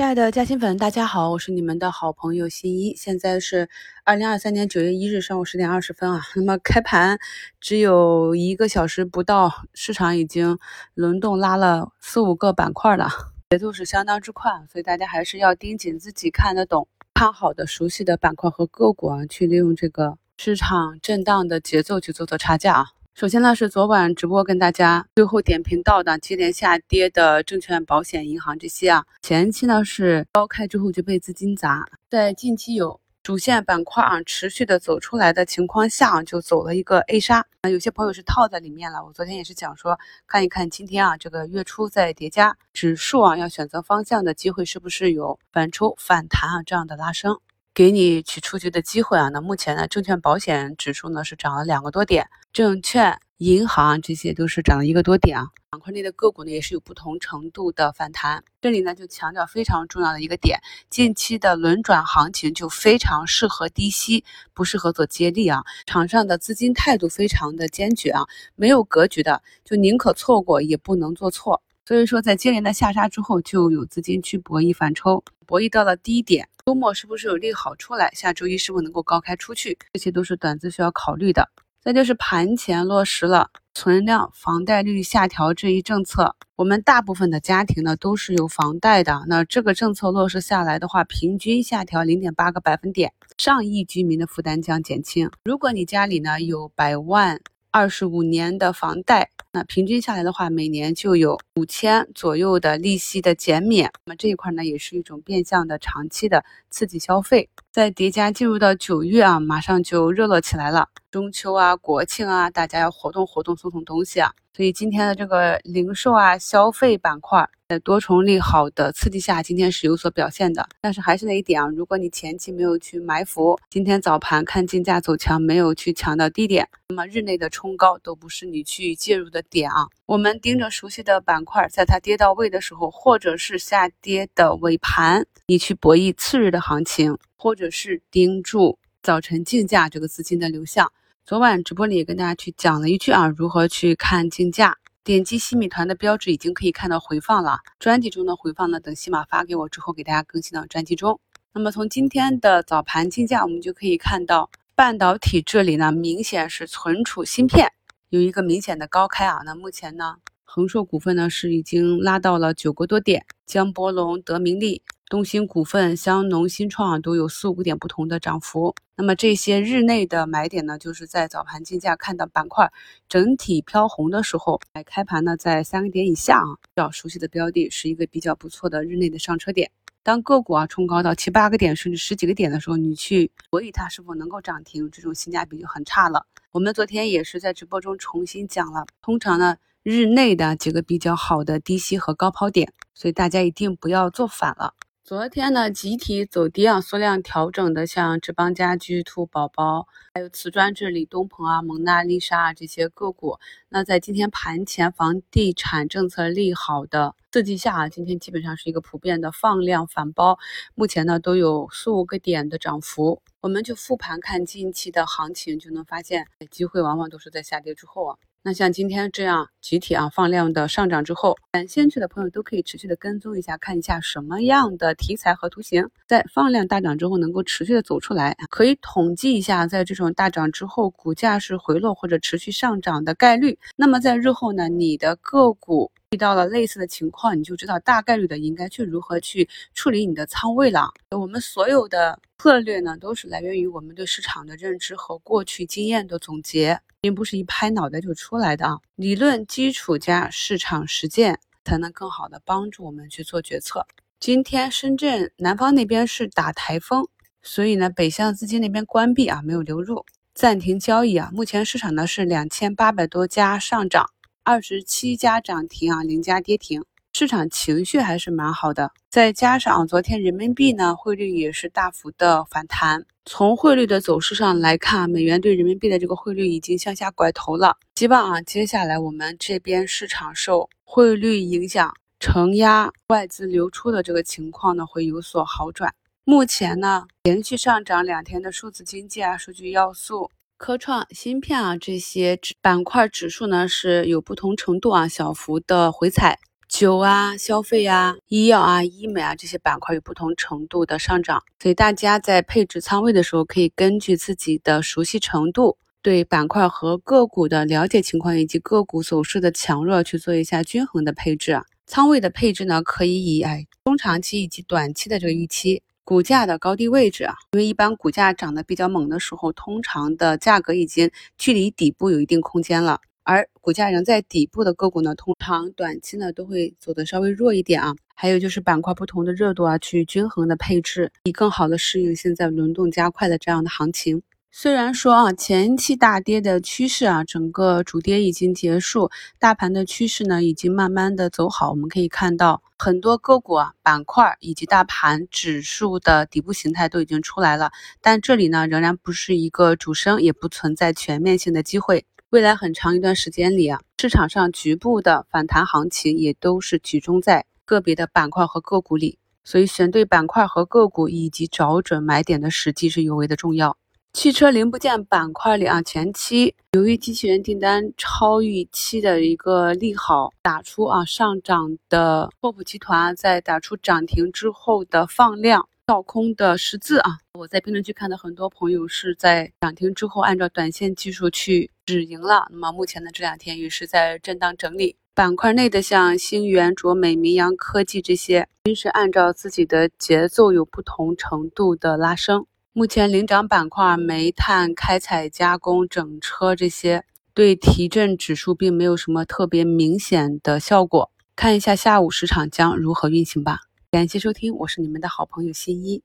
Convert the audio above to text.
亲爱的嘉兴粉，大家好，我是你们的好朋友新一。现在是二零二三年九月一日上午十点二十分啊。那么开盘只有一个小时不到，市场已经轮动拉了四五个板块了，节奏是相当之快，所以大家还是要盯紧自己看得懂、看好的、熟悉的板块和个股啊，去利用这个市场震荡的节奏去做做差价啊。首先呢，是昨晚直播跟大家最后点评到的接连下跌的证券、保险、银行这些啊，前期呢是高开之后就被资金砸，在近期有主线板块啊持续的走出来的情况下，就走了一个 A 杀。啊有些朋友是套在里面了。我昨天也是讲说，看一看今天啊这个月初在叠加指数啊要选择方向的机会是不是有反抽反弹啊这样的拉升。给你取出局的机会啊，那目前呢，证券保险指数呢是涨了两个多点，证券、银行这些都是涨了一个多点啊。板块内的个股呢也是有不同程度的反弹。这里呢就强调非常重要的一个点，近期的轮转行情就非常适合低吸，不适合做接力啊。场上的资金态度非常的坚决啊，没有格局的就宁可错过也不能做错。所以说，在接连的下杀之后，就有资金去博弈反抽，博弈到了低点。周末是不是有利好出来？下周一是否能够高开出去？这些都是短资需要考虑的。再就是盘前落实了存量房贷利率下调这一政策，我们大部分的家庭呢都是有房贷的。那这个政策落实下来的话，平均下调零点八个百分点，上亿居民的负担将减轻。如果你家里呢有百万二十五年的房贷。那平均下来的话，每年就有五千左右的利息的减免。那么这一块呢，也是一种变相的长期的刺激消费。再叠加进入到九月啊，马上就热络起来了。中秋啊，国庆啊，大家要活动活动，送送东西啊。所以今天的这个零售啊，消费板块。在多重利好的刺激下，今天是有所表现的。但是还是那一点啊，如果你前期没有去埋伏，今天早盘看竞价走强，没有去抢到低点，那么日内的冲高都不是你去介入的点啊。我们盯着熟悉的板块，在它跌到位的时候，或者是下跌的尾盘，你去博弈次日的行情，或者是盯住早晨竞价这个资金的流向。昨晚直播里也跟大家去讲了一句啊，如何去看竞价。点击西米团的标志，已经可以看到回放了。专辑中的回放呢，等西马发给我之后，给大家更新到专辑中。那么从今天的早盘竞价，我们就可以看到，半导体这里呢，明显是存储芯片有一个明显的高开啊。那目前呢，恒硕股份呢是已经拉到了九个多点，江波龙、德明利。东兴股份、香农、新创都有四五个点不同的涨幅。那么这些日内的买点呢，就是在早盘竞价看到板块整体飘红的时候，来开盘呢在三个点以下啊，比较熟悉的标的是一个比较不错的日内的上车点。当个股啊冲高到七八个点甚至十几个点的时候，你去博弈它是否能够涨停，这种性价比就很差了。我们昨天也是在直播中重新讲了，通常呢日内的几个比较好的低吸和高抛点，所以大家一定不要做反了。昨天呢，集体走低啊，缩量调整的，像志邦家居、兔宝宝，还有瓷砖这里东鹏啊、蒙娜丽莎啊这些个股，那在今天盘前房地产政策利好的刺激下啊，今天基本上是一个普遍的放量反包，目前呢都有四五个点的涨幅。我们就复盘看近期的行情，就能发现机会往往都是在下跌之后啊。那像今天这样集体啊放量的上涨之后，感兴趣的朋友都可以持续的跟踪一下，看一下什么样的题材和图形在放量大涨之后能够持续的走出来，可以统计一下，在这种大涨之后，股价是回落或者持续上涨的概率。那么在日后呢，你的个股遇到了类似的情况，你就知道大概率的应该去如何去处理你的仓位了。我们所有的策略呢，都是来源于我们对市场的认知和过去经验的总结。并不是一拍脑袋就出来的啊，理论基础加市场实践，才能更好的帮助我们去做决策。今天深圳南方那边是打台风，所以呢，北向资金那边关闭啊，没有流入，暂停交易啊。目前市场呢是两千八百多家上涨，二十七家涨停啊，零家跌停。市场情绪还是蛮好的，再加上昨天人民币呢汇率也是大幅的反弹。从汇率的走势上来看，美元对人民币的这个汇率已经向下拐头了。希望啊，接下来我们这边市场受汇率影响承压外资流出的这个情况呢会有所好转。目前呢，连续上涨两天的数字经济啊、数据要素、科创芯片啊这些板块指数呢是有不同程度啊小幅的回踩。酒啊、消费啊、医药啊、医美啊这些板块有不同程度的上涨，所以大家在配置仓位的时候，可以根据自己的熟悉程度。对板块和个股的了解情况以及个股走势的强弱去做一下均衡的配置。仓位的配置呢，可以以哎中长期以及短期的这个预期股价的高低位置啊，因为一般股价涨得比较猛的时候，通常的价格已经距离底部有一定空间了，而股价仍在底部的个股呢，通常短期呢都会走得稍微弱一点啊。还有就是板块不同的热度啊，去均衡的配置，以更好的适应现在轮动加快的这样的行情。虽然说啊，前期大跌的趋势啊，整个主跌已经结束，大盘的趋势呢，已经慢慢的走好。我们可以看到很多个股啊、板块以及大盘指数的底部形态都已经出来了，但这里呢，仍然不是一个主升，也不存在全面性的机会。未来很长一段时间里啊，市场上局部的反弹行情也都是集中在个别的板块和个股里，所以选对板块和个股以及找准买点的时机是尤为的重要。汽车零部件板块里啊，前期由于机器人订单超预期的一个利好，打出啊上涨的拓普集团在打出涨停之后的放量跳空的十字啊，我在评论区看到很多朋友是在涨停之后按照短线技术去止盈了。那么目前呢这两天也是在震荡整理，板块内的像星源、卓美、明阳科技这些，均是按照自己的节奏有不同程度的拉升。目前领涨板块，煤炭、开采加工、整车这些，对提振指数并没有什么特别明显的效果。看一下下午市场将如何运行吧。感谢收听，我是你们的好朋友新一。